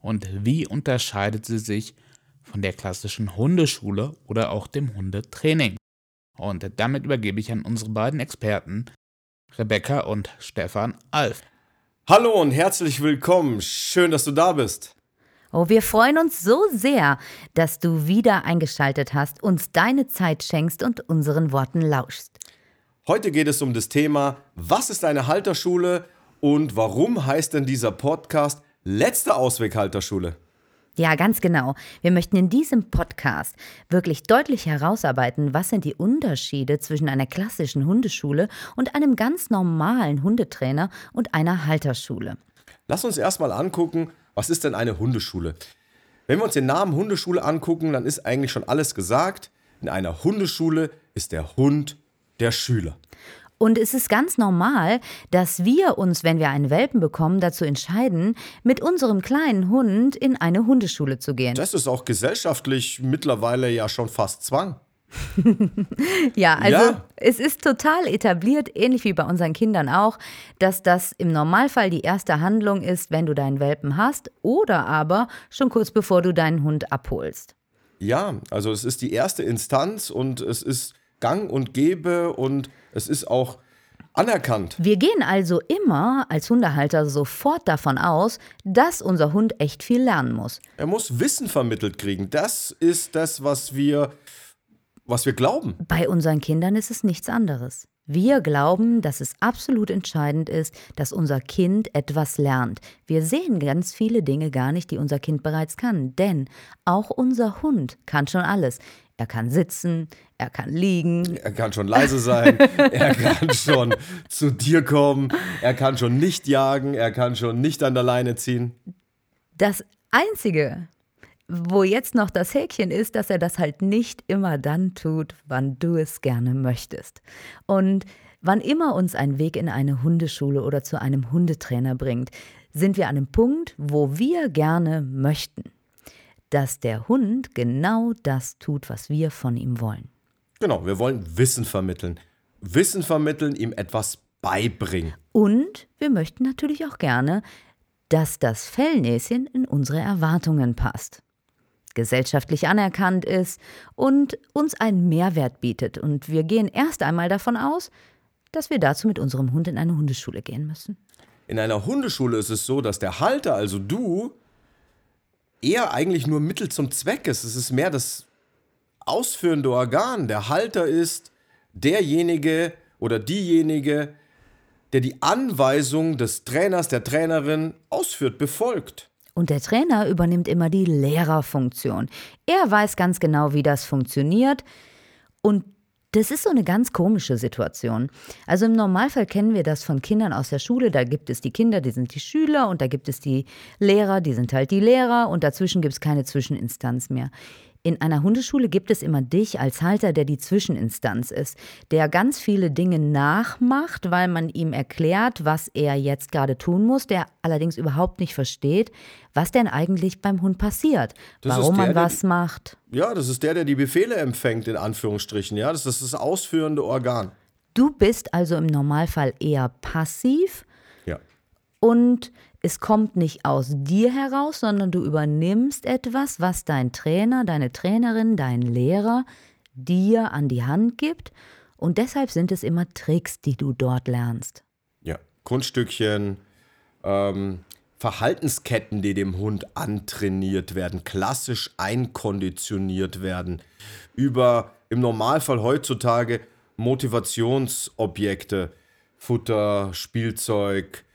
und wie unterscheidet sie sich von der klassischen Hundeschule oder auch dem Hundetraining? Und damit übergebe ich an unsere beiden Experten, Rebecca und Stefan Alf. Hallo und herzlich willkommen. Schön, dass du da bist. Oh, wir freuen uns so sehr, dass du wieder eingeschaltet hast, uns deine Zeit schenkst und unseren Worten lauschst. Heute geht es um das Thema, was ist eine Halterschule und warum heißt denn dieser Podcast Letzte Ausweg Halterschule? Ja, ganz genau. Wir möchten in diesem Podcast wirklich deutlich herausarbeiten, was sind die Unterschiede zwischen einer klassischen Hundeschule und einem ganz normalen Hundetrainer und einer Halterschule. Lass uns erstmal angucken, was ist denn eine Hundeschule? Wenn wir uns den Namen Hundeschule angucken, dann ist eigentlich schon alles gesagt. In einer Hundeschule ist der Hund der Schüler. Und es ist ganz normal, dass wir uns, wenn wir einen Welpen bekommen, dazu entscheiden, mit unserem kleinen Hund in eine Hundeschule zu gehen. Das ist auch gesellschaftlich mittlerweile ja schon fast Zwang. ja, also ja. es ist total etabliert, ähnlich wie bei unseren Kindern auch, dass das im Normalfall die erste Handlung ist, wenn du deinen Welpen hast oder aber schon kurz bevor du deinen Hund abholst. Ja, also es ist die erste Instanz und es ist gang und gäbe und es ist auch anerkannt. Wir gehen also immer als Hundehalter sofort davon aus, dass unser Hund echt viel lernen muss. Er muss Wissen vermittelt kriegen. Das ist das, was wir, was wir glauben. Bei unseren Kindern ist es nichts anderes. Wir glauben, dass es absolut entscheidend ist, dass unser Kind etwas lernt. Wir sehen ganz viele Dinge gar nicht, die unser Kind bereits kann, denn auch unser Hund kann schon alles. Er kann sitzen, er kann liegen. Er kann schon leise sein, er kann schon zu dir kommen, er kann schon nicht jagen, er kann schon nicht an der Leine ziehen. Das Einzige, wo jetzt noch das Häkchen ist, dass er das halt nicht immer dann tut, wann du es gerne möchtest. Und wann immer uns ein Weg in eine Hundeschule oder zu einem Hundetrainer bringt, sind wir an einem Punkt, wo wir gerne möchten dass der Hund genau das tut, was wir von ihm wollen. Genau, wir wollen Wissen vermitteln. Wissen vermitteln, ihm etwas beibringen. Und wir möchten natürlich auch gerne, dass das Fellnäschen in unsere Erwartungen passt, gesellschaftlich anerkannt ist und uns einen Mehrwert bietet. Und wir gehen erst einmal davon aus, dass wir dazu mit unserem Hund in eine Hundeschule gehen müssen. In einer Hundeschule ist es so, dass der Halter, also du, eher eigentlich nur Mittel zum Zweck ist. Es ist mehr das ausführende Organ. Der Halter ist derjenige oder diejenige, der die Anweisung des Trainers, der Trainerin ausführt, befolgt. Und der Trainer übernimmt immer die Lehrerfunktion. Er weiß ganz genau, wie das funktioniert und das ist so eine ganz komische Situation. Also im Normalfall kennen wir das von Kindern aus der Schule. Da gibt es die Kinder, die sind die Schüler und da gibt es die Lehrer, die sind halt die Lehrer und dazwischen gibt es keine Zwischeninstanz mehr. In einer Hundeschule gibt es immer dich als Halter, der die Zwischeninstanz ist, der ganz viele Dinge nachmacht, weil man ihm erklärt, was er jetzt gerade tun muss, der allerdings überhaupt nicht versteht, was denn eigentlich beim Hund passiert, das warum der, man was der, macht. Ja, das ist der, der die Befehle empfängt, in Anführungsstrichen. Ja, das ist das ausführende Organ. Du bist also im Normalfall eher passiv. Und es kommt nicht aus dir heraus, sondern du übernimmst etwas, was dein Trainer, deine Trainerin, dein Lehrer dir an die Hand gibt. Und deshalb sind es immer Tricks, die du dort lernst. Ja, Kunststückchen, ähm, Verhaltensketten, die dem Hund antrainiert werden, klassisch einkonditioniert werden, über im Normalfall heutzutage Motivationsobjekte, Futter, Spielzeug,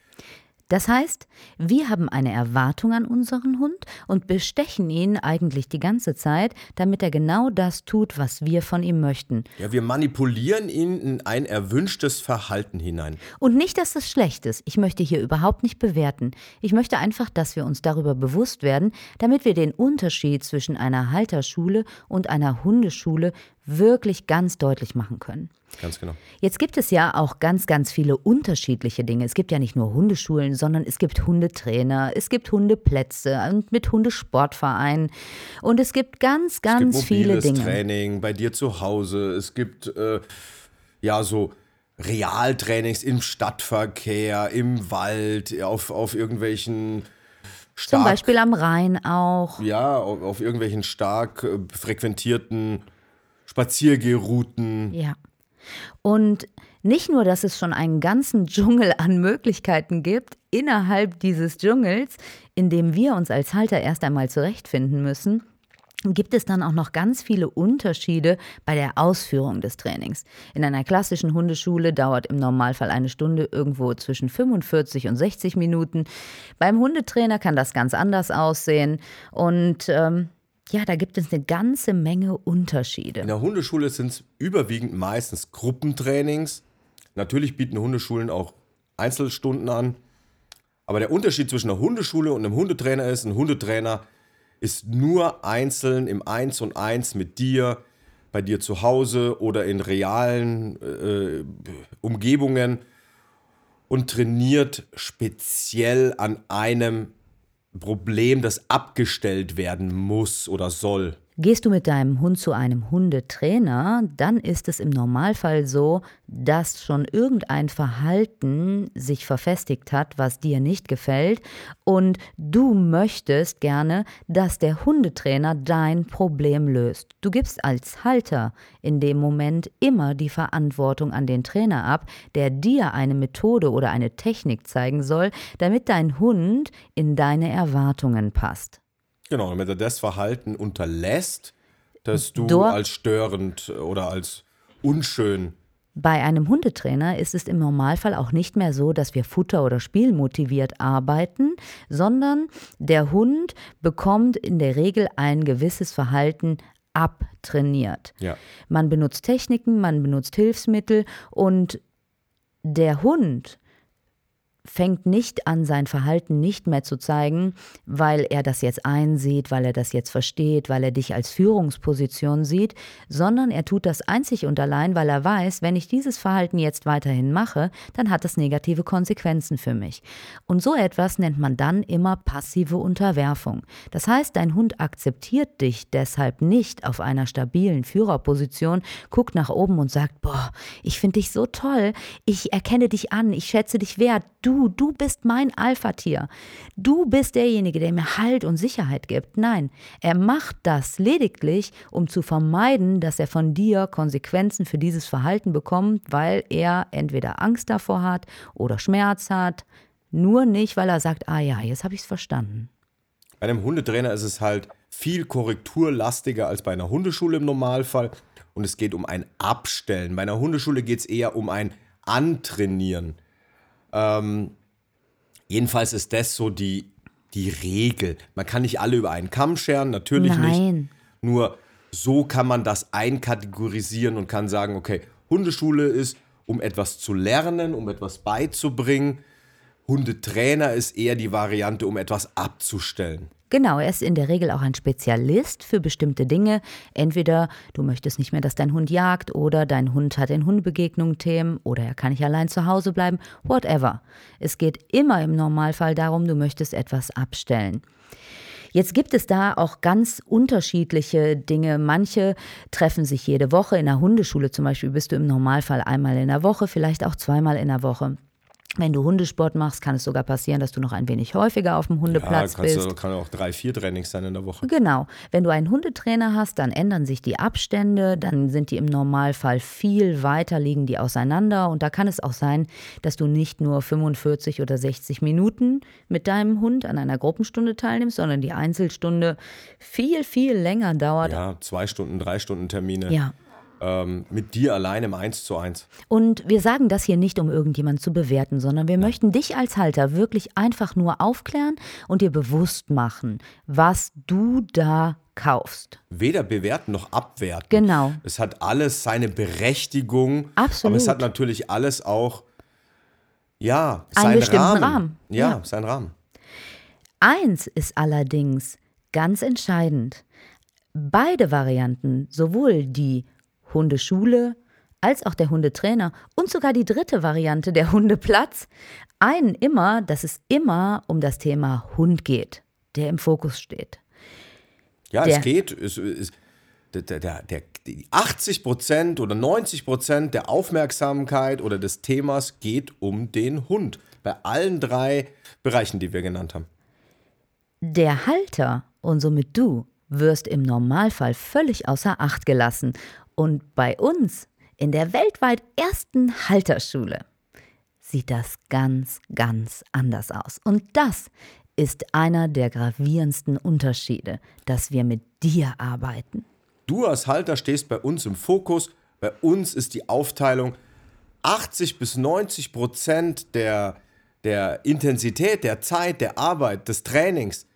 Das heißt, wir haben eine Erwartung an unseren Hund und bestechen ihn eigentlich die ganze Zeit, damit er genau das tut, was wir von ihm möchten. Ja, wir manipulieren ihn in ein erwünschtes Verhalten hinein. Und nicht, dass das schlecht ist. Ich möchte hier überhaupt nicht bewerten. Ich möchte einfach, dass wir uns darüber bewusst werden, damit wir den Unterschied zwischen einer Halterschule und einer Hundeschule wirklich ganz deutlich machen können. Ganz genau. Jetzt gibt es ja auch ganz, ganz viele unterschiedliche Dinge. Es gibt ja nicht nur Hundeschulen, sondern es gibt Hundetrainer, es gibt Hundeplätze und mit Hundesportvereinen und es gibt ganz, ganz es gibt viele Dinge. Training bei dir zu Hause. Es gibt äh, ja so Realtrainings im Stadtverkehr, im Wald, auf, auf irgendwelchen stark, Zum Beispiel am Rhein auch. ja, auf, auf irgendwelchen stark äh, frequentierten Spaziergehrouten. Ja. Und nicht nur, dass es schon einen ganzen Dschungel an Möglichkeiten gibt, innerhalb dieses Dschungels, in dem wir uns als Halter erst einmal zurechtfinden müssen, gibt es dann auch noch ganz viele Unterschiede bei der Ausführung des Trainings. In einer klassischen Hundeschule dauert im Normalfall eine Stunde irgendwo zwischen 45 und 60 Minuten. Beim Hundetrainer kann das ganz anders aussehen. Und ähm, ja, da gibt es eine ganze Menge Unterschiede. In der Hundeschule sind es überwiegend meistens Gruppentrainings. Natürlich bieten Hundeschulen auch Einzelstunden an. Aber der Unterschied zwischen einer Hundeschule und einem Hundetrainer ist, ein Hundetrainer ist nur einzeln im Eins und Eins mit dir, bei dir zu Hause oder in realen äh, Umgebungen und trainiert speziell an einem Problem, das abgestellt werden muss oder soll. Gehst du mit deinem Hund zu einem Hundetrainer, dann ist es im Normalfall so, dass schon irgendein Verhalten sich verfestigt hat, was dir nicht gefällt und du möchtest gerne, dass der Hundetrainer dein Problem löst. Du gibst als Halter in dem Moment immer die Verantwortung an den Trainer ab, der dir eine Methode oder eine Technik zeigen soll, damit dein Hund in deine Erwartungen passt. Genau, damit er das Verhalten unterlässt, das du Dort- als störend oder als unschön. Bei einem Hundetrainer ist es im Normalfall auch nicht mehr so, dass wir futter- oder spielmotiviert arbeiten, sondern der Hund bekommt in der Regel ein gewisses Verhalten abtrainiert. Ja. Man benutzt Techniken, man benutzt Hilfsmittel und der Hund fängt nicht an, sein Verhalten nicht mehr zu zeigen, weil er das jetzt einsieht, weil er das jetzt versteht, weil er dich als Führungsposition sieht, sondern er tut das einzig und allein, weil er weiß, wenn ich dieses Verhalten jetzt weiterhin mache, dann hat das negative Konsequenzen für mich. Und so etwas nennt man dann immer passive Unterwerfung. Das heißt, dein Hund akzeptiert dich deshalb nicht auf einer stabilen Führerposition, guckt nach oben und sagt, boah, ich finde dich so toll, ich erkenne dich an, ich schätze dich wert, du, du bist mein Alpha-Tier. Du bist derjenige, der mir Halt und Sicherheit gibt. Nein, er macht das lediglich, um zu vermeiden, dass er von dir Konsequenzen für dieses Verhalten bekommt, weil er entweder Angst davor hat oder Schmerz hat. Nur nicht, weil er sagt, ah ja, jetzt habe ich es verstanden. Bei einem Hundetrainer ist es halt viel korrekturlastiger als bei einer Hundeschule im Normalfall. Und es geht um ein Abstellen. Bei einer Hundeschule geht es eher um ein Antrainieren. Ähm, jedenfalls ist das so die, die Regel. Man kann nicht alle über einen Kamm scheren, natürlich nicht. Nein. Nur so kann man das einkategorisieren und kann sagen, okay, Hundeschule ist, um etwas zu lernen, um etwas beizubringen. Hundetrainer ist eher die Variante, um etwas abzustellen. Genau, er ist in der Regel auch ein Spezialist für bestimmte Dinge. Entweder du möchtest nicht mehr, dass dein Hund jagt oder dein Hund hat in Hundebegegnungen Themen oder er kann nicht allein zu Hause bleiben, whatever. Es geht immer im Normalfall darum, du möchtest etwas abstellen. Jetzt gibt es da auch ganz unterschiedliche Dinge. Manche treffen sich jede Woche. In der Hundeschule zum Beispiel bist du im Normalfall einmal in der Woche, vielleicht auch zweimal in der Woche. Wenn du Hundesport machst, kann es sogar passieren, dass du noch ein wenig häufiger auf dem Hundeplatz ja, bist. du, kann auch drei, vier Trainings sein in der Woche. Genau. Wenn du einen Hundetrainer hast, dann ändern sich die Abstände, dann sind die im Normalfall viel weiter, liegen die auseinander. Und da kann es auch sein, dass du nicht nur 45 oder 60 Minuten mit deinem Hund an einer Gruppenstunde teilnimmst, sondern die Einzelstunde viel, viel länger dauert. Ja, zwei Stunden, drei Stunden Termine. Ja. Ähm, mit dir allein im 1 zu 1. Und wir sagen das hier nicht, um irgendjemand zu bewerten, sondern wir möchten dich als Halter wirklich einfach nur aufklären und dir bewusst machen, was du da kaufst. Weder bewerten noch abwerten. Genau. Es hat alles seine Berechtigung. Absolut. Aber es hat natürlich alles auch, ja, Einen seinen bestimmten Rahmen. Rahmen. Ja, Ja. seinen Rahmen. Eins ist allerdings ganz entscheidend. Beide Varianten, sowohl die Hundeschule als auch der Hundetrainer und sogar die dritte Variante, der Hundeplatz, einen immer, dass es immer um das Thema Hund geht, der im Fokus steht. Ja, Der- es geht. Es, es, der, der, der, der, die 80 Prozent oder 90 Prozent der Aufmerksamkeit oder des Themas geht um den Hund. Bei allen drei Bereichen, die wir genannt haben. Der Halter und somit du wirst im Normalfall völlig außer Acht gelassen. Und bei uns in der weltweit ersten Halterschule sieht das ganz, ganz anders aus. Und das ist einer der gravierendsten Unterschiede, dass wir mit dir arbeiten. Du als Halter stehst bei uns im Fokus. Bei uns ist die Aufteilung 80 bis 90 Prozent der, der Intensität, der Zeit, der Arbeit, des Trainings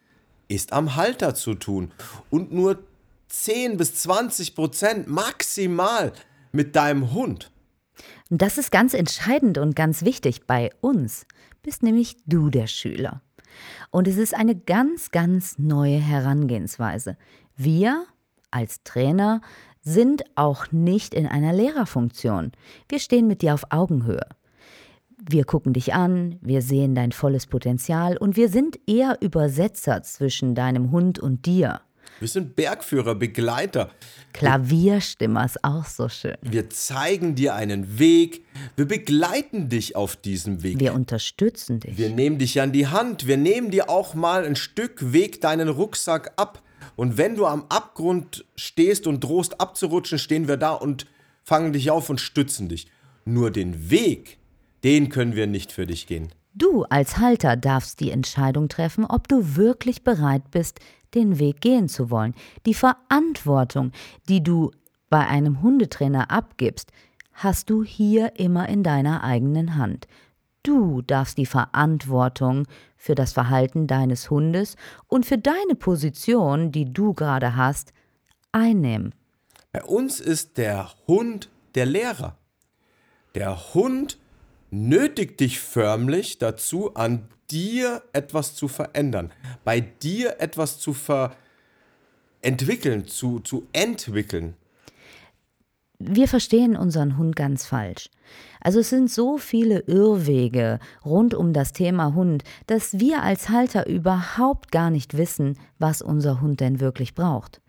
ist am Halter zu tun. Und nur 10 bis 20 Prozent maximal mit deinem Hund. Und das ist ganz entscheidend und ganz wichtig. Bei uns bist nämlich du der Schüler. Und es ist eine ganz, ganz neue Herangehensweise. Wir als Trainer sind auch nicht in einer Lehrerfunktion. Wir stehen mit dir auf Augenhöhe. Wir gucken dich an, wir sehen dein volles Potenzial und wir sind eher Übersetzer zwischen deinem Hund und dir. Wir sind Bergführer, Begleiter. Klavierstimmer ist auch so schön. Wir zeigen dir einen Weg. Wir begleiten dich auf diesem Weg. Wir unterstützen dich. Wir nehmen dich an die Hand. Wir nehmen dir auch mal ein Stück Weg deinen Rucksack ab. Und wenn du am Abgrund stehst und drohst abzurutschen, stehen wir da und fangen dich auf und stützen dich. Nur den Weg, den können wir nicht für dich gehen. Du als Halter darfst die Entscheidung treffen, ob du wirklich bereit bist, den Weg gehen zu wollen. Die Verantwortung, die du bei einem Hundetrainer abgibst, hast du hier immer in deiner eigenen Hand. Du darfst die Verantwortung für das Verhalten deines Hundes und für deine Position, die du gerade hast, einnehmen. Bei uns ist der Hund der Lehrer. Der Hund nötigt dich förmlich dazu, an dir etwas zu verändern, bei dir etwas zu entwickeln, zu, zu entwickeln. Wir verstehen unseren Hund ganz falsch. Also es sind so viele Irrwege rund um das Thema Hund, dass wir als Halter überhaupt gar nicht wissen, was unser Hund denn wirklich braucht.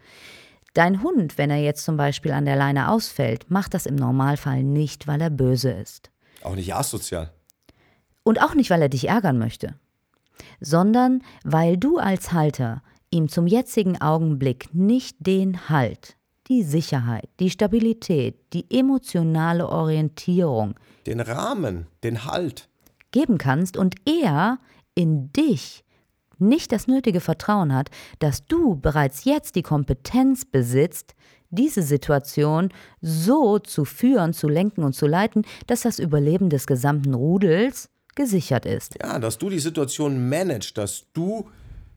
Dein Hund, wenn er jetzt zum Beispiel an der Leine ausfällt, macht das im Normalfall nicht, weil er böse ist. Auch nicht asozial. Und auch nicht, weil er dich ärgern möchte, sondern weil du als Halter ihm zum jetzigen Augenblick nicht den Halt, die Sicherheit, die Stabilität, die emotionale Orientierung Den Rahmen, den Halt. geben kannst und er in dich nicht das nötige Vertrauen hat, dass du bereits jetzt die Kompetenz besitzt, diese Situation so zu führen, zu lenken und zu leiten, dass das Überleben des gesamten Rudels gesichert ist. Ja, dass du die Situation managst, dass du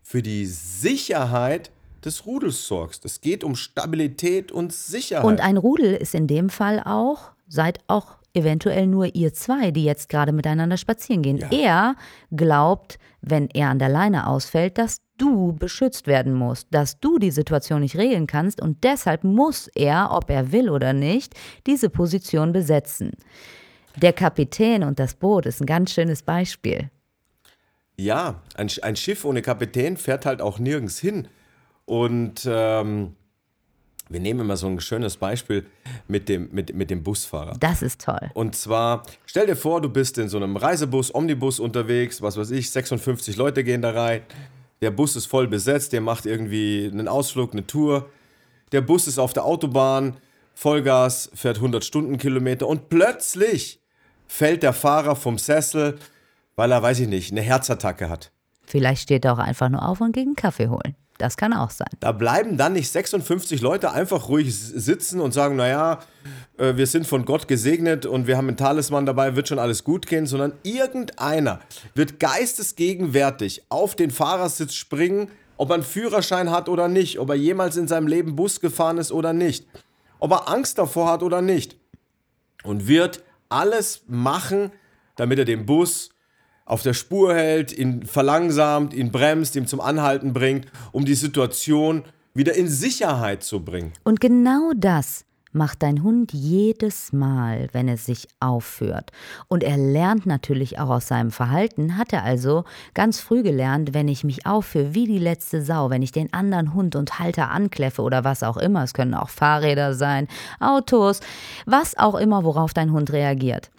für die Sicherheit des Rudels sorgst. Es geht um Stabilität und Sicherheit. Und ein Rudel ist in dem Fall auch, seid auch eventuell nur ihr zwei, die jetzt gerade miteinander spazieren gehen. Er glaubt, wenn er an der Leine ausfällt, dass du beschützt werden musst, dass du die Situation nicht regeln kannst und deshalb muss er, ob er will oder nicht, diese Position besetzen. Der Kapitän und das Boot ist ein ganz schönes Beispiel. Ja, ein, ein Schiff ohne Kapitän fährt halt auch nirgends hin. Und ähm, wir nehmen immer so ein schönes Beispiel mit dem, mit, mit dem Busfahrer. Das ist toll. Und zwar, stell dir vor, du bist in so einem Reisebus, Omnibus unterwegs, was weiß ich, 56 Leute gehen da rein. Der Bus ist voll besetzt, der macht irgendwie einen Ausflug, eine Tour. Der Bus ist auf der Autobahn, Vollgas, fährt 100 Stundenkilometer und plötzlich fällt der Fahrer vom Sessel, weil er, weiß ich nicht, eine Herzattacke hat. Vielleicht steht er auch einfach nur auf und geht einen Kaffee holen. Das kann auch sein. Da bleiben dann nicht 56 Leute einfach ruhig sitzen und sagen, naja, äh, wir sind von Gott gesegnet und wir haben einen Talisman dabei, wird schon alles gut gehen, sondern irgendeiner wird geistesgegenwärtig auf den Fahrersitz springen, ob er einen Führerschein hat oder nicht, ob er jemals in seinem Leben Bus gefahren ist oder nicht, ob er Angst davor hat oder nicht und wird alles machen, damit er den Bus auf der Spur hält, ihn verlangsamt, ihn bremst, ihm zum Anhalten bringt, um die Situation wieder in Sicherheit zu bringen. Und genau das macht dein Hund jedes Mal, wenn er sich aufführt. Und er lernt natürlich auch aus seinem Verhalten, hat er also ganz früh gelernt, wenn ich mich aufführe wie die letzte Sau, wenn ich den anderen Hund und Halter ankläffe oder was auch immer, es können auch Fahrräder sein, Autos, was auch immer, worauf dein Hund reagiert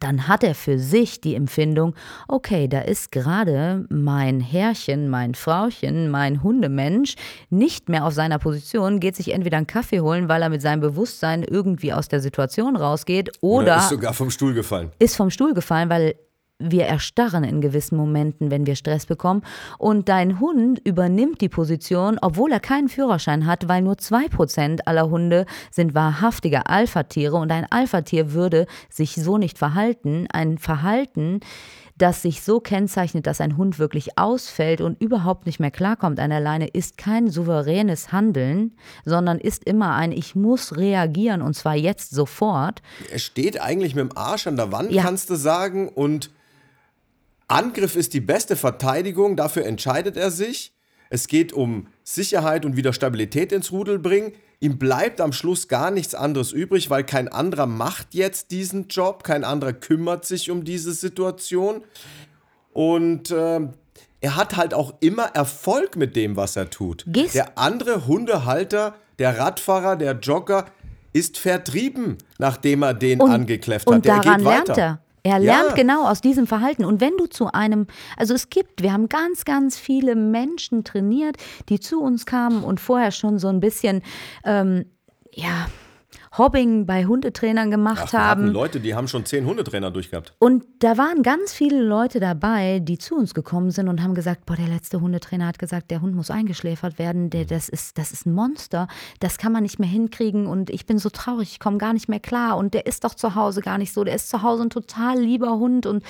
dann hat er für sich die Empfindung, okay, da ist gerade mein Herrchen, mein Frauchen, mein Hundemensch nicht mehr auf seiner Position, geht sich entweder einen Kaffee holen, weil er mit seinem Bewusstsein irgendwie aus der Situation rausgeht, oder, oder ist sogar vom Stuhl gefallen. Ist vom Stuhl gefallen, weil wir erstarren in gewissen Momenten, wenn wir Stress bekommen. Und dein Hund übernimmt die Position, obwohl er keinen Führerschein hat, weil nur 2% aller Hunde sind wahrhaftige Alpha-Tiere. Und ein Alpha-Tier würde sich so nicht verhalten. Ein Verhalten, das sich so kennzeichnet, dass ein Hund wirklich ausfällt und überhaupt nicht mehr klarkommt an der Leine, ist kein souveränes Handeln, sondern ist immer ein Ich muss reagieren und zwar jetzt sofort. Er steht eigentlich mit dem Arsch an der Wand, ja. kannst du sagen, und Angriff ist die beste Verteidigung, dafür entscheidet er sich. Es geht um Sicherheit und wieder Stabilität ins Rudel bringen. Ihm bleibt am Schluss gar nichts anderes übrig, weil kein anderer macht jetzt diesen Job, kein anderer kümmert sich um diese Situation. Und äh, er hat halt auch immer Erfolg mit dem, was er tut. Gehst der andere Hundehalter, der Radfahrer, der Jogger ist vertrieben, nachdem er den und, angekläfft hat. Und daran lernt er. Er lernt ja. genau aus diesem Verhalten. Und wenn du zu einem, also es gibt, wir haben ganz, ganz viele Menschen trainiert, die zu uns kamen und vorher schon so ein bisschen, ähm, ja, Hobbing bei Hundetrainern gemacht Ach, haben. Leute, die haben schon zehn Hundetrainer durchgehabt. Und da waren ganz viele Leute dabei, die zu uns gekommen sind und haben gesagt, boah, der letzte Hundetrainer hat gesagt, der Hund muss eingeschläfert werden, der, das, ist, das ist ein Monster, das kann man nicht mehr hinkriegen. Und ich bin so traurig, ich komme gar nicht mehr klar. Und der ist doch zu Hause gar nicht so, der ist zu Hause ein total lieber Hund. Und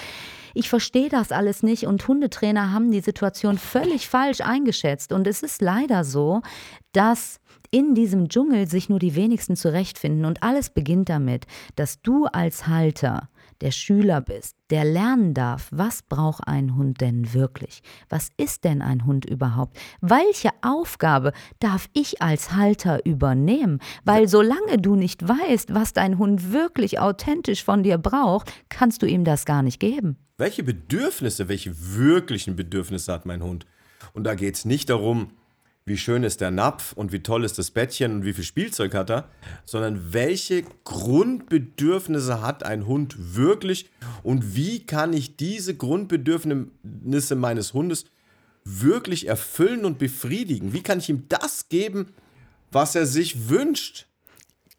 ich verstehe das alles nicht. Und Hundetrainer haben die Situation völlig falsch eingeschätzt. Und es ist leider so, dass in diesem Dschungel sich nur die wenigsten zurechtfinden und alles beginnt damit, dass du als Halter der Schüler bist, der lernen darf, was braucht ein Hund denn wirklich? Was ist denn ein Hund überhaupt? Welche Aufgabe darf ich als Halter übernehmen? Weil solange du nicht weißt, was dein Hund wirklich authentisch von dir braucht, kannst du ihm das gar nicht geben. Welche Bedürfnisse, welche wirklichen Bedürfnisse hat mein Hund? Und da geht es nicht darum, wie schön ist der Napf und wie toll ist das Bettchen und wie viel Spielzeug hat er, sondern welche Grundbedürfnisse hat ein Hund wirklich und wie kann ich diese Grundbedürfnisse meines Hundes wirklich erfüllen und befriedigen? Wie kann ich ihm das geben, was er sich wünscht?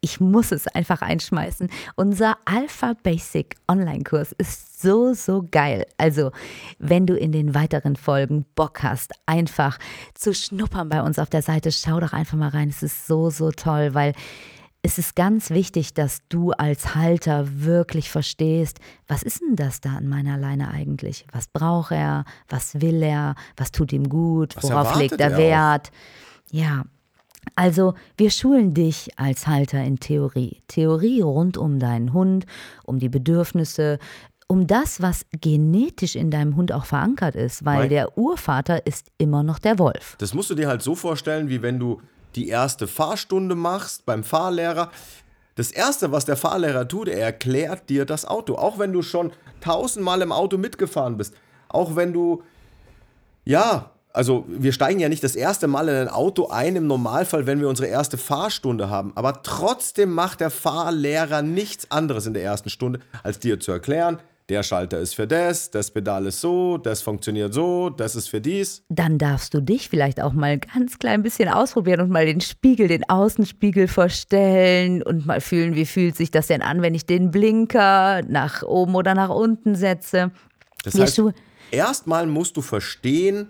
Ich muss es einfach einschmeißen. Unser Alpha Basic Online-Kurs ist so, so geil. Also, wenn du in den weiteren Folgen Bock hast, einfach zu schnuppern bei uns auf der Seite, schau doch einfach mal rein. Es ist so, so toll, weil es ist ganz wichtig, dass du als Halter wirklich verstehst, was ist denn das da an meiner Leine eigentlich? Was braucht er? Was will er? Was tut ihm gut? Was Worauf legt er, er Wert? Ja, also wir schulen dich als Halter in Theorie. Theorie rund um deinen Hund, um die Bedürfnisse, um das, was genetisch in deinem Hund auch verankert ist, weil Nein. der Urvater ist immer noch der Wolf. Das musst du dir halt so vorstellen, wie wenn du die erste Fahrstunde machst beim Fahrlehrer. Das Erste, was der Fahrlehrer tut, er erklärt dir das Auto. Auch wenn du schon tausendmal im Auto mitgefahren bist. Auch wenn du, ja, also wir steigen ja nicht das erste Mal in ein Auto ein im Normalfall, wenn wir unsere erste Fahrstunde haben. Aber trotzdem macht der Fahrlehrer nichts anderes in der ersten Stunde, als dir zu erklären, der Schalter ist für das, das Pedal ist so, das funktioniert so, das ist für dies. Dann darfst du dich vielleicht auch mal ganz klein bisschen ausprobieren und mal den Spiegel, den Außenspiegel verstellen und mal fühlen, wie fühlt sich das denn an, wenn ich den Blinker nach oben oder nach unten setze. Das heißt, erstmal musst du verstehen,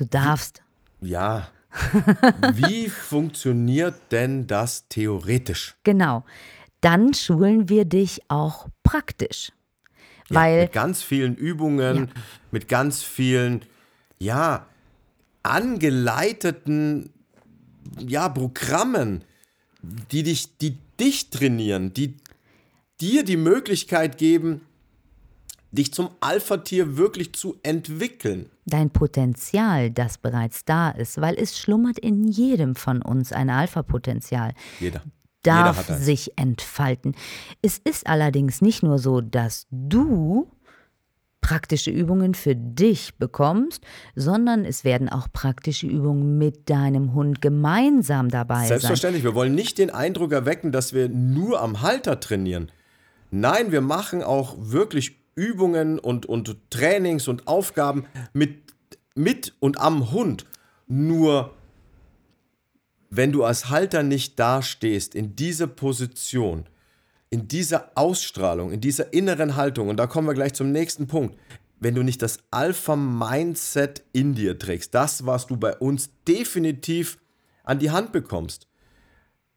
Du darfst. ja, wie funktioniert denn das theoretisch? Genau. Dann schulen wir dich auch praktisch. Weil ja, mit ganz vielen Übungen, ja. mit ganz vielen, ja, angeleiteten, ja, Programmen, die dich, die dich trainieren, die dir die Möglichkeit geben, dich zum Alpha-Tier wirklich zu entwickeln. Dein Potenzial, das bereits da ist, weil es schlummert in jedem von uns ein Alpha-Potenzial. Jeder. Darf sich entfalten. Es ist allerdings nicht nur so, dass du praktische Übungen für dich bekommst, sondern es werden auch praktische Übungen mit deinem Hund gemeinsam dabei sein. Selbstverständlich, wir wollen nicht den Eindruck erwecken, dass wir nur am Halter trainieren. Nein, wir machen auch wirklich Übungen und, und Trainings und Aufgaben mit, mit und am Hund. Nur wenn du als Halter nicht dastehst, in dieser Position, in dieser Ausstrahlung, in dieser inneren Haltung, und da kommen wir gleich zum nächsten Punkt, wenn du nicht das Alpha-Mindset in dir trägst, das, was du bei uns definitiv an die Hand bekommst,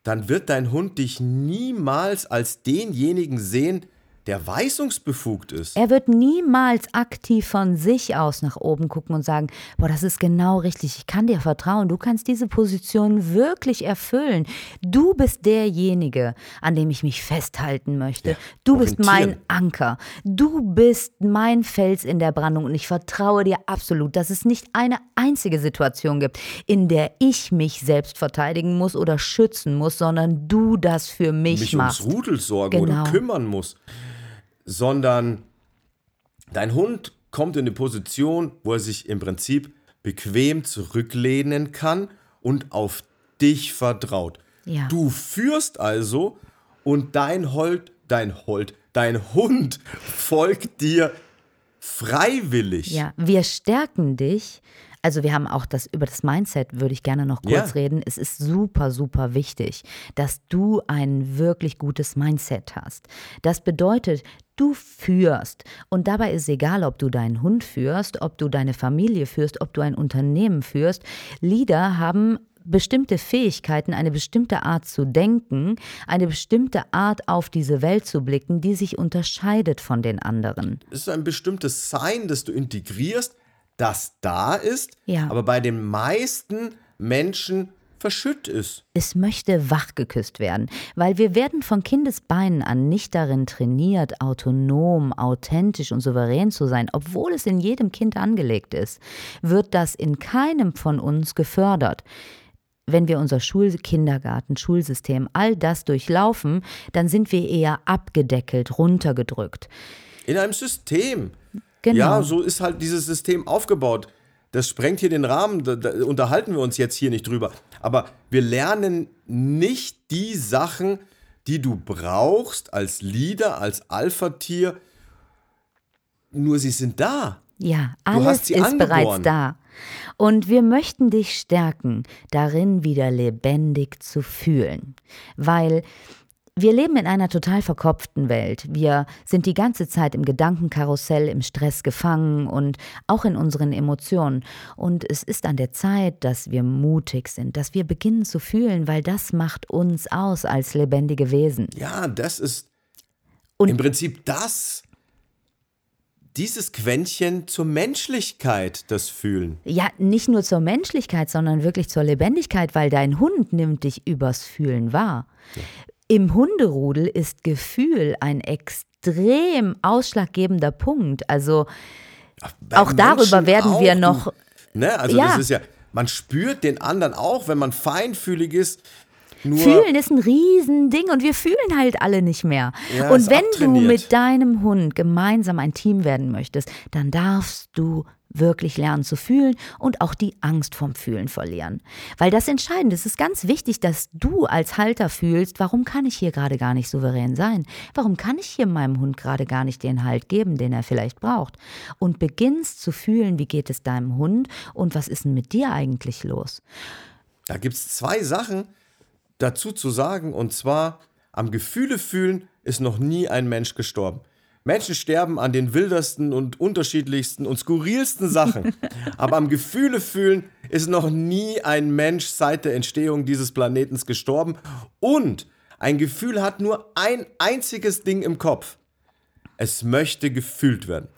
dann wird dein Hund dich niemals als denjenigen sehen, der weisungsbefugt ist. Er wird niemals aktiv von sich aus nach oben gucken und sagen, boah, das ist genau richtig, ich kann dir vertrauen, du kannst diese Position wirklich erfüllen. Du bist derjenige, an dem ich mich festhalten möchte. Ja, du bist mein Anker. Du bist mein Fels in der Brandung und ich vertraue dir absolut, dass es nicht eine einzige Situation gibt, in der ich mich selbst verteidigen muss oder schützen muss, sondern du das für mich, mich machst. Ums Rudel sorgen genau. oder kümmern muss sondern dein Hund kommt in eine Position, wo er sich im Prinzip bequem zurücklehnen kann und auf dich vertraut. Ja. Du führst also und dein Holt, dein Holt, dein Hund folgt dir freiwillig. Ja, wir stärken dich also wir haben auch das über das Mindset würde ich gerne noch kurz ja. reden. Es ist super super wichtig, dass du ein wirklich gutes Mindset hast. Das bedeutet, du führst und dabei ist egal, ob du deinen Hund führst, ob du deine Familie führst, ob du ein Unternehmen führst. Leader haben bestimmte Fähigkeiten, eine bestimmte Art zu denken, eine bestimmte Art auf diese Welt zu blicken, die sich unterscheidet von den anderen. Es ist ein bestimmtes Sein, das du integrierst, das da ist, ja. aber bei den meisten Menschen verschütt ist. Es möchte wachgeküsst werden, weil wir werden von Kindesbeinen an nicht darin trainiert, autonom, authentisch und souverän zu sein, obwohl es in jedem Kind angelegt ist, wird das in keinem von uns gefördert. Wenn wir unser Schulkindergarten, Schulsystem, all das durchlaufen, dann sind wir eher abgedeckelt, runtergedrückt. In einem System, Genau. Ja, so ist halt dieses System aufgebaut. Das sprengt hier den Rahmen, da, da unterhalten wir uns jetzt hier nicht drüber. Aber wir lernen nicht die Sachen, die du brauchst als Leader, als Alpha-Tier. Nur sie sind da. Ja, alles ist angeboren. bereits da. Und wir möchten dich stärken, darin wieder lebendig zu fühlen. Weil wir leben in einer total verkopften Welt. Wir sind die ganze Zeit im Gedankenkarussell, im Stress gefangen und auch in unseren Emotionen. Und es ist an der Zeit, dass wir mutig sind, dass wir beginnen zu fühlen, weil das macht uns aus als lebendige Wesen. Ja, das ist und im Prinzip das, dieses Quäntchen zur Menschlichkeit, das Fühlen. Ja, nicht nur zur Menschlichkeit, sondern wirklich zur Lebendigkeit, weil dein Hund nimmt dich übers Fühlen wahr. Ja. Im Hunderudel ist Gefühl ein extrem ausschlaggebender Punkt. Also auch darüber Menschen werden wir noch. Ne? Also ja. das ist ja, man spürt den anderen auch, wenn man feinfühlig ist. Nur fühlen ist ein Riesending und wir fühlen halt alle nicht mehr. Ja, und wenn du mit deinem Hund gemeinsam ein Team werden möchtest, dann darfst du wirklich lernen zu fühlen und auch die Angst vom Fühlen verlieren. Weil das Entscheidende ist, es ist ganz wichtig, dass du als Halter fühlst, warum kann ich hier gerade gar nicht souverän sein? Warum kann ich hier meinem Hund gerade gar nicht den Halt geben, den er vielleicht braucht? Und beginnst zu fühlen, wie geht es deinem Hund und was ist denn mit dir eigentlich los? Da gibt es zwei Sachen dazu zu sagen und zwar am Gefühle fühlen ist noch nie ein Mensch gestorben. Menschen sterben an den wildesten und unterschiedlichsten und skurrilsten Sachen. Aber am Gefühle fühlen ist noch nie ein Mensch seit der Entstehung dieses Planetens gestorben. Und ein Gefühl hat nur ein einziges Ding im Kopf. Es möchte gefühlt werden.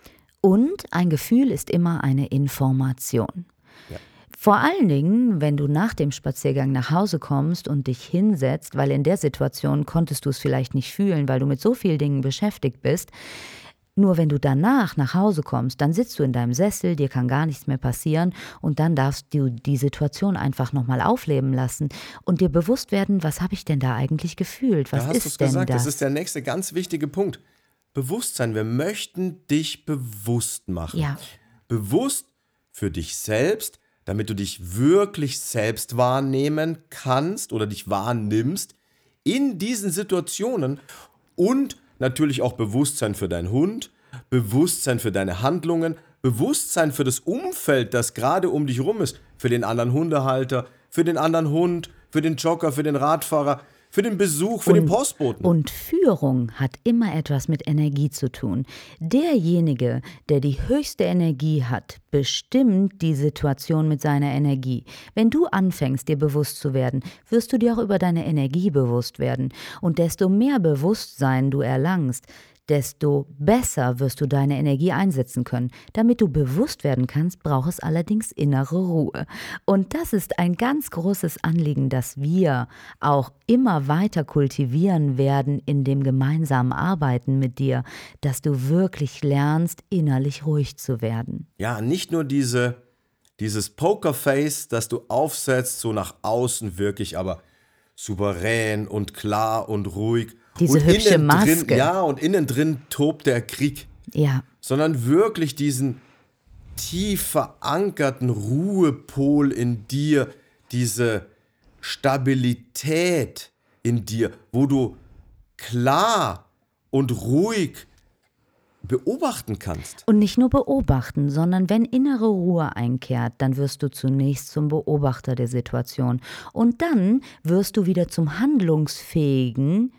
Und ein Gefühl ist immer eine Information. Ja. Vor allen Dingen, wenn du nach dem Spaziergang nach Hause kommst und dich hinsetzt, weil in der Situation konntest du es vielleicht nicht fühlen, weil du mit so vielen Dingen beschäftigt bist. Nur wenn du danach nach Hause kommst, dann sitzt du in deinem Sessel, dir kann gar nichts mehr passieren und dann darfst du die Situation einfach nochmal aufleben lassen und dir bewusst werden, was habe ich denn da eigentlich gefühlt? Was da hast ist denn gesagt, das? das ist der nächste ganz wichtige Punkt. Bewusstsein. Wir möchten dich bewusst machen. Ja. Bewusst für dich selbst, damit du dich wirklich selbst wahrnehmen kannst oder dich wahrnimmst in diesen Situationen und natürlich auch Bewusstsein für deinen Hund, Bewusstsein für deine Handlungen, Bewusstsein für das Umfeld, das gerade um dich rum ist, für den anderen Hundehalter, für den anderen Hund, für den Jogger, für den Radfahrer, für den Besuch, für den Postboten. Und Führung hat immer etwas mit Energie zu tun. Derjenige, der die höchste Energie hat, bestimmt die Situation mit seiner Energie. Wenn du anfängst, dir bewusst zu werden, wirst du dir auch über deine Energie bewusst werden. Und desto mehr Bewusstsein du erlangst, desto besser wirst du deine Energie einsetzen können. Damit du bewusst werden kannst, braucht es allerdings innere Ruhe. Und das ist ein ganz großes Anliegen, das wir auch immer weiter kultivieren werden in dem gemeinsamen Arbeiten mit dir, dass du wirklich lernst, innerlich ruhig zu werden. Ja, nicht nur diese, dieses Pokerface, das du aufsetzt, so nach außen wirklich, aber souverän und klar und ruhig diese und hübsche innen Maske. Drin, ja, und innen drin tobt der Krieg. Ja. Sondern wirklich diesen tief verankerten Ruhepol in dir, diese Stabilität in dir, wo du klar und ruhig beobachten kannst. Und nicht nur beobachten, sondern wenn innere Ruhe einkehrt, dann wirst du zunächst zum Beobachter der Situation. Und dann wirst du wieder zum handlungsfähigen,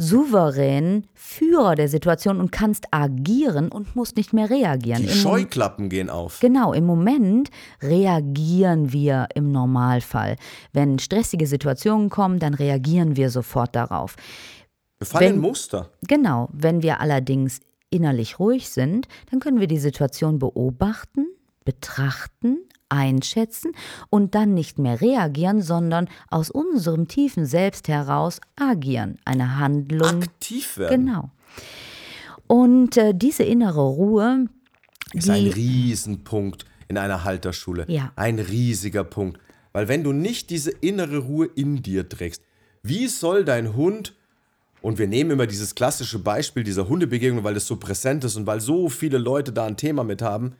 souveränen Führer der Situation und kannst agieren und musst nicht mehr reagieren. Die Im Scheuklappen gehen auf. Genau, im Moment reagieren wir im Normalfall. Wenn stressige Situationen kommen, dann reagieren wir sofort darauf. Wir fallen wenn- Muster. Genau, wenn wir allerdings innerlich ruhig sind, dann können wir die Situation beobachten, betrachten, einschätzen und dann nicht mehr reagieren, sondern aus unserem tiefen Selbst heraus agieren, eine Handlung. Aktiv werden. Genau. Und äh, diese innere Ruhe, ist ein die Riesenpunkt in einer Halterschule. Ja. Ein riesiger Punkt. Weil wenn du nicht diese innere Ruhe in dir trägst, wie soll dein Hund, und wir nehmen immer dieses klassische Beispiel dieser Hundebegegnung, weil es so präsent ist und weil so viele Leute da ein Thema mit haben,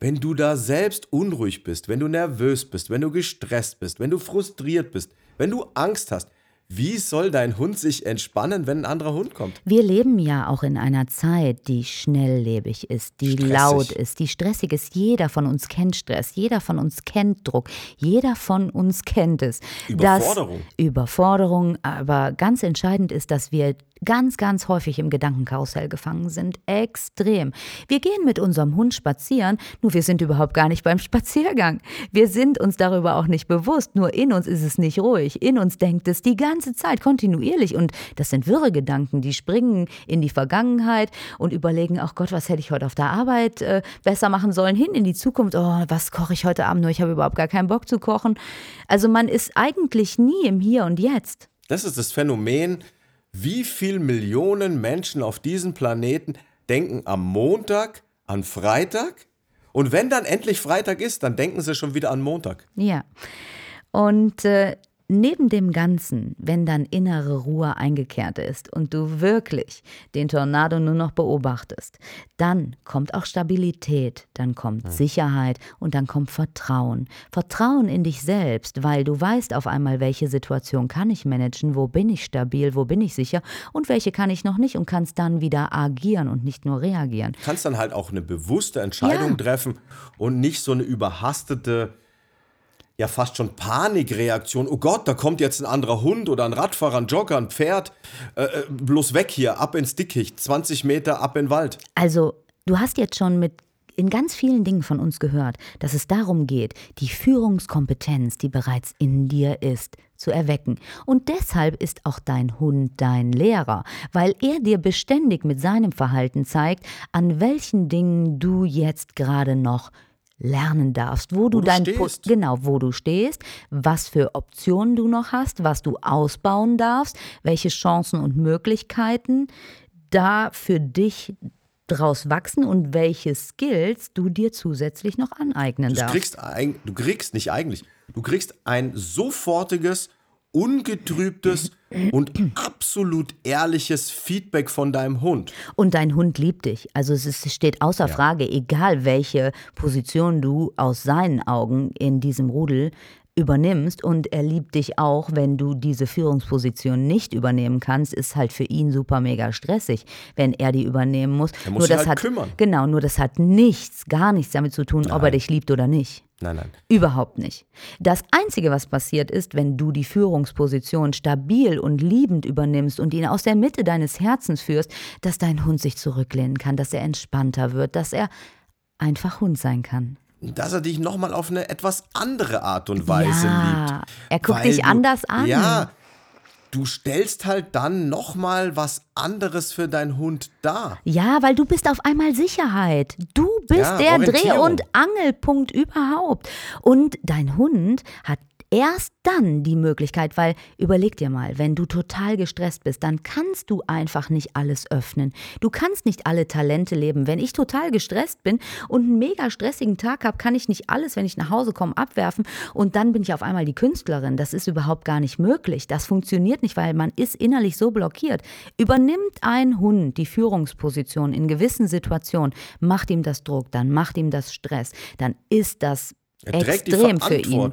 wenn du da selbst unruhig bist, wenn du nervös bist, wenn du gestresst bist, wenn du frustriert bist, wenn du Angst hast, wie soll dein Hund sich entspannen, wenn ein anderer Hund kommt? Wir leben ja auch in einer Zeit, die schnelllebig ist, die Stressig. laut ist, die stressig ist. Jeder von uns kennt Stress, jeder von uns kennt Druck, jeder von uns kennt es. Überforderung. Dass, Überforderung, aber ganz entscheidend ist, dass wir ganz, ganz häufig im Gedankenkarussell gefangen sind. Extrem. Wir gehen mit unserem Hund spazieren, nur wir sind überhaupt gar nicht beim Spaziergang. Wir sind uns darüber auch nicht bewusst, nur in uns ist es nicht ruhig. In uns denkt es die ganze Zeit kontinuierlich und das sind wirre Gedanken, die springen in die Vergangenheit und überlegen, ach Gott, was hätte ich heute auf der Arbeit äh, besser machen sollen, hin in die Zukunft, oh, was koche ich heute Abend nur, ich habe überhaupt gar keinen Bock zu kochen. Also man ist eigentlich nie im Hier und Jetzt. Das ist das Phänomen, wie viel Millionen Menschen auf diesem Planeten denken am Montag, an Freitag und wenn dann endlich Freitag ist, dann denken sie schon wieder an Montag. Ja. Und äh, neben dem Ganzen, wenn dann innere Ruhe eingekehrt ist und du wirklich den Tornado nur noch beobachtest, dann kommt auch Stabilität, dann kommt Sicherheit und dann kommt Vertrauen. Vertrauen in dich selbst, weil du weißt auf einmal, welche Situation kann ich managen, wo bin ich stabil, wo bin ich sicher und welche kann ich noch nicht und kannst dann wieder agieren und nicht nur reagieren. Du kannst dann halt auch eine bewusste Entscheidung Ja. treffen und nicht so eine überhastete ja fast schon Panikreaktion. Oh Gott, da kommt jetzt ein anderer Hund oder ein Radfahrer, ein Jogger, ein Pferd. Äh, äh bloß weg hier, ab ins Dickicht, 20 Meter ab in den Wald. Also, du hast jetzt schon mit in ganz vielen Dingen von uns gehört, dass es darum geht, die Führungskompetenz, die bereits in dir ist, zu erwecken. Und deshalb ist auch dein Hund dein Lehrer, weil er dir beständig mit seinem Verhalten zeigt, an welchen Dingen du jetzt gerade noch lernen darfst, wo du, wo dein du genau, wo du stehst, was für Optionen du noch hast, was du ausbauen darfst, welche Chancen und Möglichkeiten da für dich draus wachsen und welche Skills du dir zusätzlich noch aneignen du darfst. Kriegst ein, du kriegst nicht eigentlich, du kriegst ein sofortiges, ungetrübtes und absolut ehrliches Feedback von deinem Hund. Und dein Hund liebt dich. Also es steht außer ja. Frage, egal welche Position du aus seinen Augen in diesem Rudel übernimmst und er liebt dich auch, wenn du diese Führungsposition nicht übernehmen kannst, ist halt für ihn super mega stressig, wenn er die übernehmen muss. Er muss nur sich das halt hat, kümmern. Genau, nur das hat nichts, gar nichts damit zu tun, nein. ob er dich liebt oder nicht. Nein, nein. Überhaupt nicht. Das Einzige, was passiert ist, wenn du die Führungsposition stabil und liebend übernimmst und ihn aus der Mitte deines Herzens führst, dass dein Hund sich zurücklehnen kann, dass er entspannter wird, dass er einfach Hund sein kann dass er dich nochmal auf eine etwas andere Art und Weise ja, liebt. Er guckt dich du, anders an. Ja, du stellst halt dann nochmal was anderes für deinen Hund dar. Ja, weil du bist auf einmal Sicherheit. Du bist ja, der Dreh- und Angelpunkt überhaupt. Und dein Hund hat erst dann die Möglichkeit, weil überleg dir mal, wenn du total gestresst bist, dann kannst du einfach nicht alles öffnen. Du kannst nicht alle Talente leben. Wenn ich total gestresst bin und einen mega stressigen Tag habe, kann ich nicht alles, wenn ich nach Hause komme, abwerfen und dann bin ich auf einmal die Künstlerin. Das ist überhaupt gar nicht möglich. Das funktioniert nicht, weil man ist innerlich so blockiert. Übernimmt ein Hund die Führungsposition in gewissen Situationen, macht ihm das Druck, dann macht ihm das Stress, dann ist das extrem für ihn.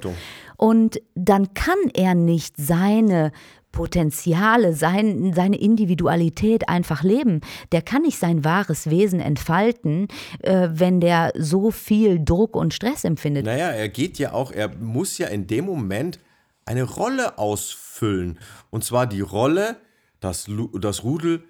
Und dann kann er nicht seine Potenziale, sein, seine Individualität einfach leben. Der kann nicht sein wahres Wesen entfalten, äh, wenn der so viel Druck und Stress empfindet. Naja, er geht ja auch, er muss ja in dem Moment eine Rolle ausfüllen. Und zwar die Rolle, das, das Rudel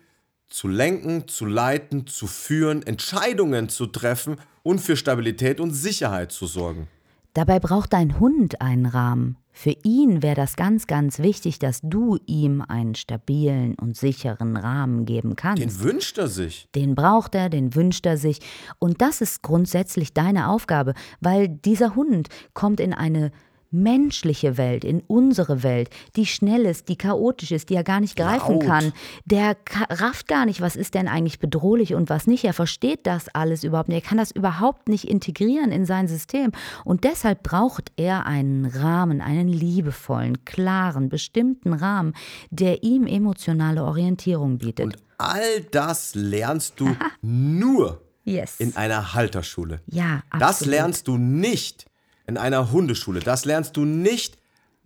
zu lenken, zu leiten, zu führen, Entscheidungen zu treffen und für Stabilität und Sicherheit zu sorgen. Dabei braucht dein Hund einen Rahmen. Für ihn wäre das ganz, ganz wichtig, dass du ihm einen stabilen und sicheren Rahmen geben kannst. Den wünscht er sich. Den braucht er, den wünscht er sich. Und das ist grundsätzlich deine Aufgabe, weil dieser Hund kommt in eine menschliche Welt, in unsere Welt, die schnell ist, die chaotisch ist, die er gar nicht greifen Laut. kann. Der rafft gar nicht, was ist denn eigentlich bedrohlich und was nicht. Er versteht das alles überhaupt nicht. Er kann das überhaupt nicht integrieren in sein System. Und deshalb braucht er einen Rahmen, einen liebevollen, klaren, bestimmten Rahmen, der ihm emotionale Orientierung bietet. Und all das lernst du nur yes. in einer Halterschule. Ja, absolut. Das lernst du nicht in einer Hundeschule. Das lernst du nicht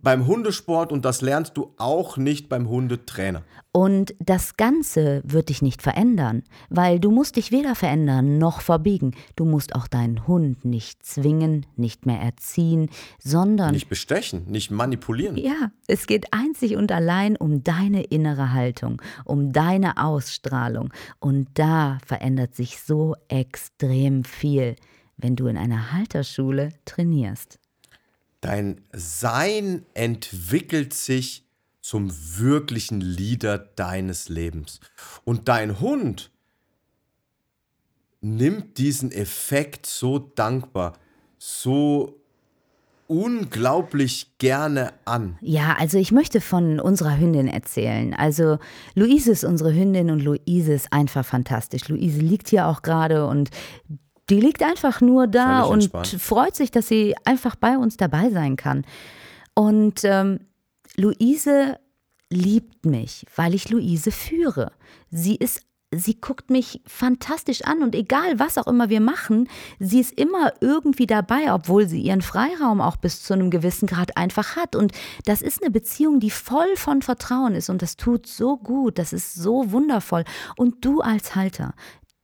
beim Hundesport und das lernst du auch nicht beim Hundetrainer. Und das Ganze wird dich nicht verändern, weil du musst dich weder verändern noch verbiegen. Du musst auch deinen Hund nicht zwingen, nicht mehr erziehen, sondern... Nicht bestechen, nicht manipulieren. Ja, es geht einzig und allein um deine innere Haltung, um deine Ausstrahlung. Und da verändert sich so extrem viel wenn du in einer Halterschule trainierst. Dein Sein entwickelt sich zum wirklichen Leader deines Lebens. Und dein Hund nimmt diesen Effekt so dankbar, so unglaublich gerne an. Ja, also ich möchte von unserer Hündin erzählen. Also Luise ist unsere Hündin und Luise ist einfach fantastisch. Luise liegt hier auch gerade und die liegt einfach nur da und freut sich, dass sie einfach bei uns dabei sein kann. Und ähm, Luise liebt mich, weil ich Luise führe. Sie ist sie guckt mich fantastisch an und egal was auch immer wir machen, sie ist immer irgendwie dabei, obwohl sie ihren Freiraum auch bis zu einem gewissen Grad einfach hat. Und das ist eine Beziehung, die voll von Vertrauen ist und das tut so gut, das ist so wundervoll. Und du als Halter,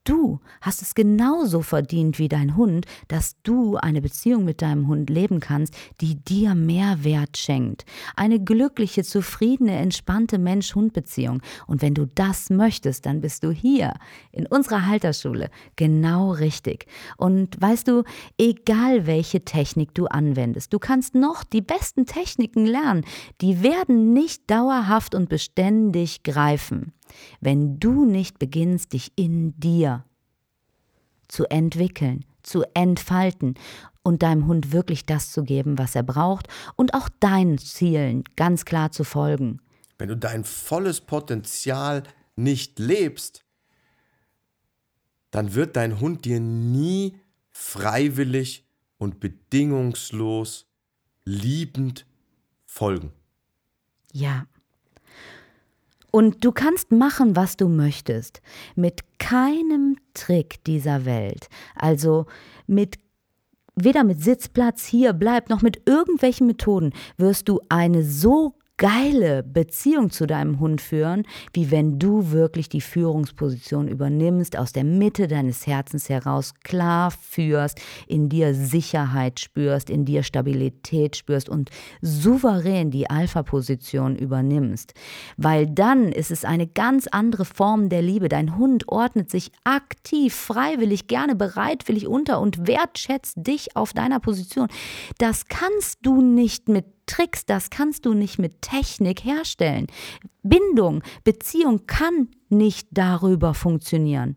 du hast es genauso verdient wie dein Hund, dass du eine Beziehung mit deinem Hund leben kannst, die dir mehr Wert schenkt. Eine glückliche, zufriedene, entspannte Mensch-Hund-Beziehung. Und wenn du das möchtest, dann bist du hier in unserer Halterschule genau richtig. Und weißt du, egal welche Technik du anwendest, du kannst noch die besten Techniken lernen, die werden nicht dauerhaft und beständig greifen wenn du nicht beginnst, dich in dir zu entwickeln, zu entfalten und deinem Hund wirklich das zu geben, was er braucht und auch deinen Zielen ganz klar zu folgen. Wenn du dein volles Potenzial nicht lebst, dann wird dein Hund dir nie freiwillig und bedingungslos liebend folgen. Ja, und du kannst machen, was du möchtest. Mit keinem Trick dieser Welt. Also mit weder mit Sitzplatz hier bleibt noch mit irgendwelchen Methoden wirst du eine so geile Beziehung zu deinem Hund führen, wie wenn du wirklich die Führungsposition übernimmst, aus der Mitte deines Herzens heraus klar führst, in dir Sicherheit spürst, in dir Stabilität spürst und souverän die Alpha-Position übernimmst. Weil dann ist es eine ganz andere Form der Liebe. Dein Hund ordnet sich aktiv, freiwillig, gerne bereitwillig unter und wertschätzt dich auf deiner Position. Das kannst du nicht mit Tricks, das kannst du nicht mit Technik herstellen. Bindung, Beziehung kann nicht darüber funktionieren.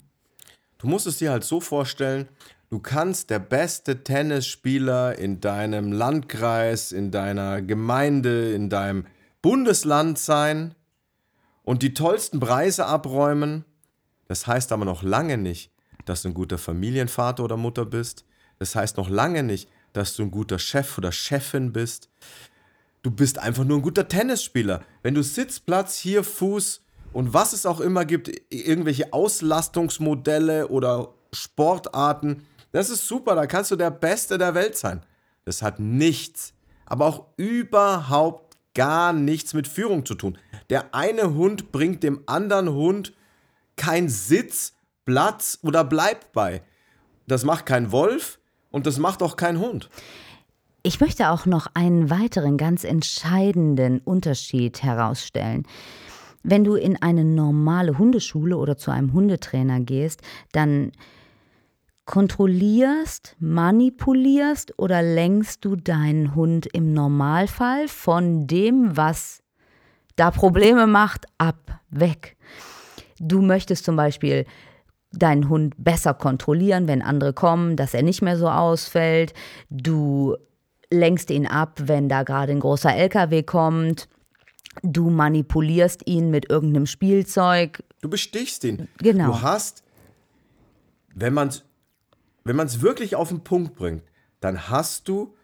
Du musst es dir halt so vorstellen, du kannst der beste Tennisspieler in deinem Landkreis, in deiner Gemeinde, in deinem Bundesland sein und die tollsten Preise abräumen. Das heißt aber noch lange nicht, dass du ein guter Familienvater oder Mutter bist. Das heißt noch lange nicht, dass du ein guter Chef oder Chefin bist du bist einfach nur ein guter Tennisspieler. Wenn du Sitzplatz, hier Fuß und was es auch immer gibt, irgendwelche Auslastungsmodelle oder Sportarten, das ist super, da kannst du der Beste der Welt sein. Das hat nichts, aber auch überhaupt gar nichts mit Führung zu tun. Der eine Hund bringt dem anderen Hund kein Sitz, Platz oder Bleib bei. Das macht kein Wolf und das macht auch kein Hund. Ich möchte auch noch einen weiteren ganz entscheidenden Unterschied herausstellen. Wenn du in eine normale Hundeschule oder zu einem Hundetrainer gehst, dann kontrollierst, manipulierst oder lenkst du deinen Hund im Normalfall von dem, was da Probleme macht, ab, weg. Du möchtest zum Beispiel deinen Hund besser kontrollieren, wenn andere kommen, dass er nicht mehr so ausfällt. Du lenkst ihn ab, wenn da gerade ein großer LKW kommt. Du manipulierst ihn mit irgendeinem Spielzeug. Du bestichst ihn. Genau. Du hast, wenn man es wenn man's wirklich auf den Punkt bringt, dann hast du,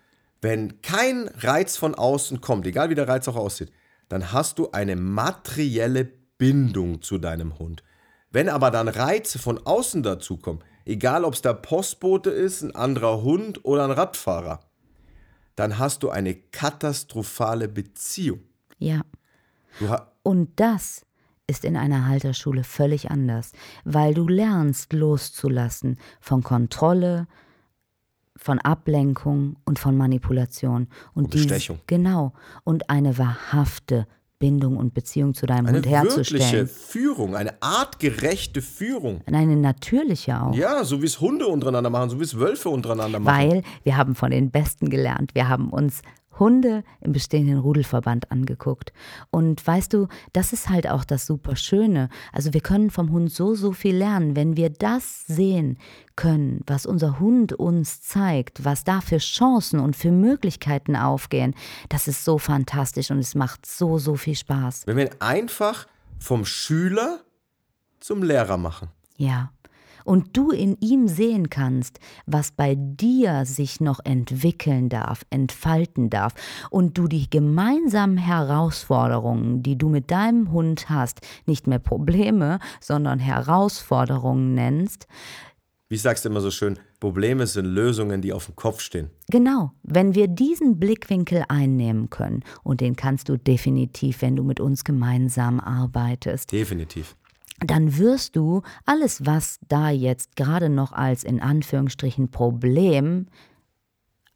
wenn kein Reiz von außen kommt, egal wie der Reiz auch aussieht, dann hast du eine materielle Bindung zu deinem Hund. Wenn aber dann Reize von außen dazukommen, egal ob es der Postbote ist, ein anderer Hund oder ein Radfahrer, dann hast du eine katastrophale Beziehung. Ja. Und das ist in einer Halterschule völlig anders, weil du lernst loszulassen von Kontrolle, von Ablenkung und von Manipulation und, und Bestechung. Dies, genau und eine wahrhafte Bindung und Beziehung zu deinem eine Hund herzustellen. Eine wirkliche Führung, eine artgerechte Führung. Eine natürliche auch. Ja, so wie es Hunde untereinander machen, so wie es Wölfe untereinander machen. Weil wir haben von den Besten gelernt. Wir haben uns Hunde im bestehenden Rudelverband angeguckt. Und weißt du, das ist halt auch das super Schöne. Also wir können vom Hund so, so viel lernen, wenn wir das sehen können, was unser Hund uns zeigt, was da für Chancen und für Möglichkeiten aufgehen. Das ist so fantastisch und es macht so, so viel Spaß. Wenn wir einfach vom Schüler zum Lehrer machen. Ja und du in ihm sehen kannst, was bei dir sich noch entwickeln darf, entfalten darf und du die gemeinsamen Herausforderungen, die du mit deinem Hund hast, nicht mehr Probleme, sondern Herausforderungen nennst, wie sagst du immer so schön, Probleme sind Lösungen, die auf dem Kopf stehen. Genau, wenn wir diesen Blickwinkel einnehmen können, und den kannst du definitiv, wenn du mit uns gemeinsam arbeitest. Definitiv dann wirst du alles, was da jetzt gerade noch als in Anführungsstrichen Problem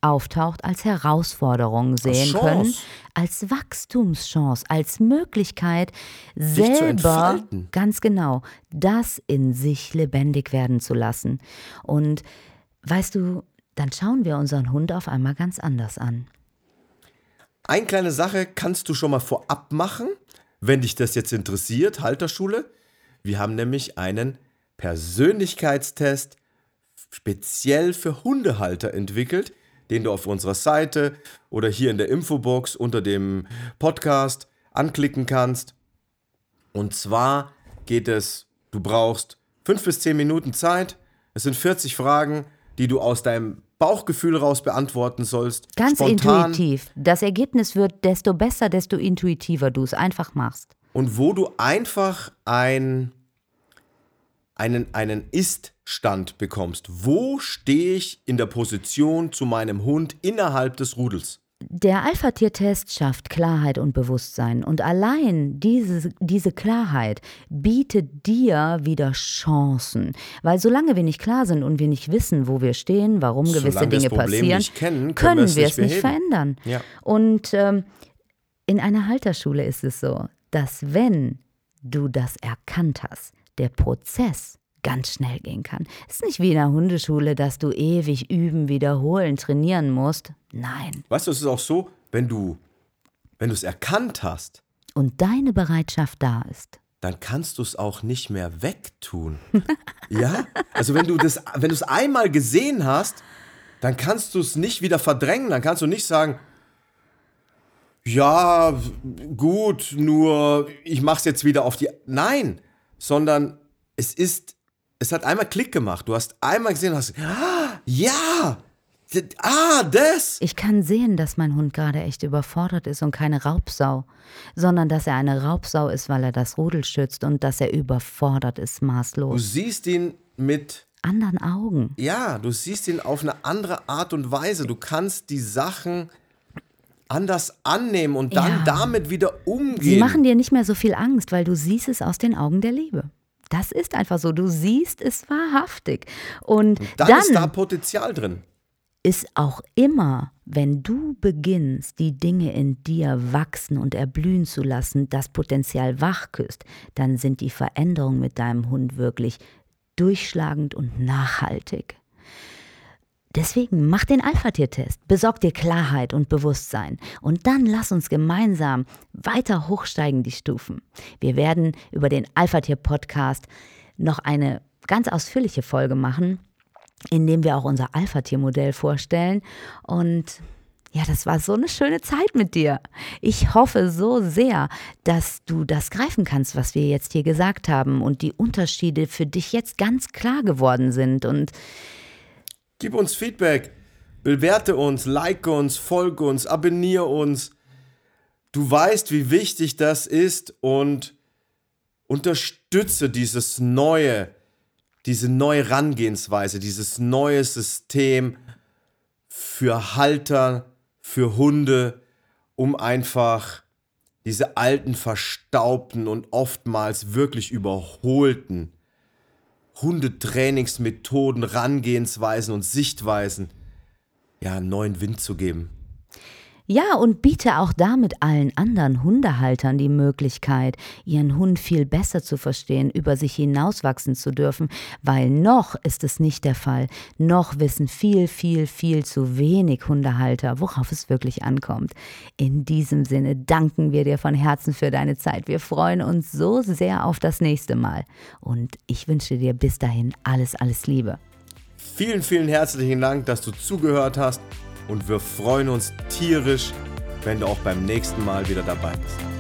auftaucht, als Herausforderung sehen Chance. können, als Wachstumschance, als Möglichkeit, zu selber ganz genau das in sich lebendig werden zu lassen. Und weißt du, dann schauen wir unseren Hund auf einmal ganz anders an. Eine kleine Sache kannst du schon mal vorab machen, wenn dich das jetzt interessiert, Halterschule. Wir haben nämlich einen Persönlichkeitstest speziell für Hundehalter entwickelt, den du auf unserer Seite oder hier in der Infobox unter dem Podcast anklicken kannst. Und zwar geht es, du brauchst fünf bis zehn Minuten Zeit. Es sind 40 Fragen, die du aus deinem Bauchgefühl raus beantworten sollst. Ganz spontan. intuitiv. Das Ergebnis wird desto besser, desto intuitiver du es einfach machst. Und wo du einfach ein, einen, einen Ist-Stand bekommst. Wo stehe ich in der Position zu meinem Hund innerhalb des Rudels? Der Alpha-Tier-Test schafft Klarheit und Bewusstsein und allein diese, diese Klarheit bietet dir wieder Chancen. Weil solange wir nicht klar sind und wir nicht wissen, wo wir stehen, warum gewisse Solange Dinge passieren, kennen, können können wir es wir nicht es nicht beheben. verändern. Ja. Und ähm, in einer Halterschule ist es so, dass wenn du das erkannt hast, der Prozess ganz schnell gehen kann. Es ist nicht wie in einer Hundeschule, dass du ewig üben, wiederholen, trainieren musst. Nein. Weißt du, es ist auch so, wenn du wenn du es erkannt hast, Und deine Bereitschaft da ist. dann kannst du es auch nicht mehr wegtun. ja? Also wenn du das, wenn du es einmal gesehen hast, dann kannst du es nicht wieder verdrängen. Dann kannst du nicht sagen, ja, gut, nur ich mach's jetzt wieder auf die. Nein, sondern es ist, es hat einmal Klick gemacht. Du hast einmal gesehen, hast, ah, ja, ah, das. Ich kann sehen, dass mein Hund gerade echt überfordert ist und keine Raubsau, sondern dass er eine Raubsau ist, weil er das Rudel schützt und dass er überfordert ist, Du maßlos. siehst ihn mit Anderen Augen. Ja, du siehst ihn auf eine andere Art und Weise. Du kannst die Sachen anders annehmen und dann Ja. damit wieder umgehen. Sie machen dir nicht mehr so viel Angst, weil du siehst es aus den Augen der Liebe. Das ist einfach so. Du siehst es wahrhaftig. Und dann, dann, ist da Potenzial drin. ist auch immer, wenn du beginnst, die Dinge in dir wachsen und erblühen zu lassen, das Potenzial wachküsst, dann sind die Veränderungen mit deinem Hund wirklich durchschlagend und nachhaltig. Deswegen mach den Alpha-Tier-Test, besorg dir Klarheit und Bewusstsein und dann lass uns gemeinsam weiter hochsteigen die Stufen. Wir werden über den Alpha-Tier-Podcast noch eine ganz ausführliche Folge machen, in dem wir auch unser Alpha-Tier-Modell vorstellen und ja, das war so eine schöne Zeit mit dir. Ich hoffe so sehr, dass du das greifen kannst, was wir jetzt hier gesagt haben und die Unterschiede für dich jetzt ganz klar geworden sind und Gib uns Feedback, bewerte uns, like uns, folge uns, abonniere uns. Du weißt, wie wichtig das ist und unterstütze dieses neue, diese neue Herangehensweise, dieses neue System für Halter, für Hunde, um einfach diese alten, verstaubten und oftmals wirklich überholten Hundetrainingsmethoden, Rangehensweisen und Sichtweisen ja einen neuen Wind zu geben. Ja, und biete auch damit allen anderen Hundehaltern die Möglichkeit, ihren Hund viel besser zu verstehen, über sich hinauswachsen zu dürfen, weil noch ist es nicht der Fall. Noch wissen viel, viel, viel zu wenig Hundehalter, worauf es wirklich ankommt. In diesem Sinne danken wir dir von Herzen für deine Zeit. Wir freuen uns so sehr auf das nächste Mal. Und ich wünsche dir bis dahin alles, alles Liebe. Vielen, vielen herzlichen Dank, dass du zugehört hast und wir freuen uns tierisch, wenn du auch beim nächsten Mal wieder dabei bist.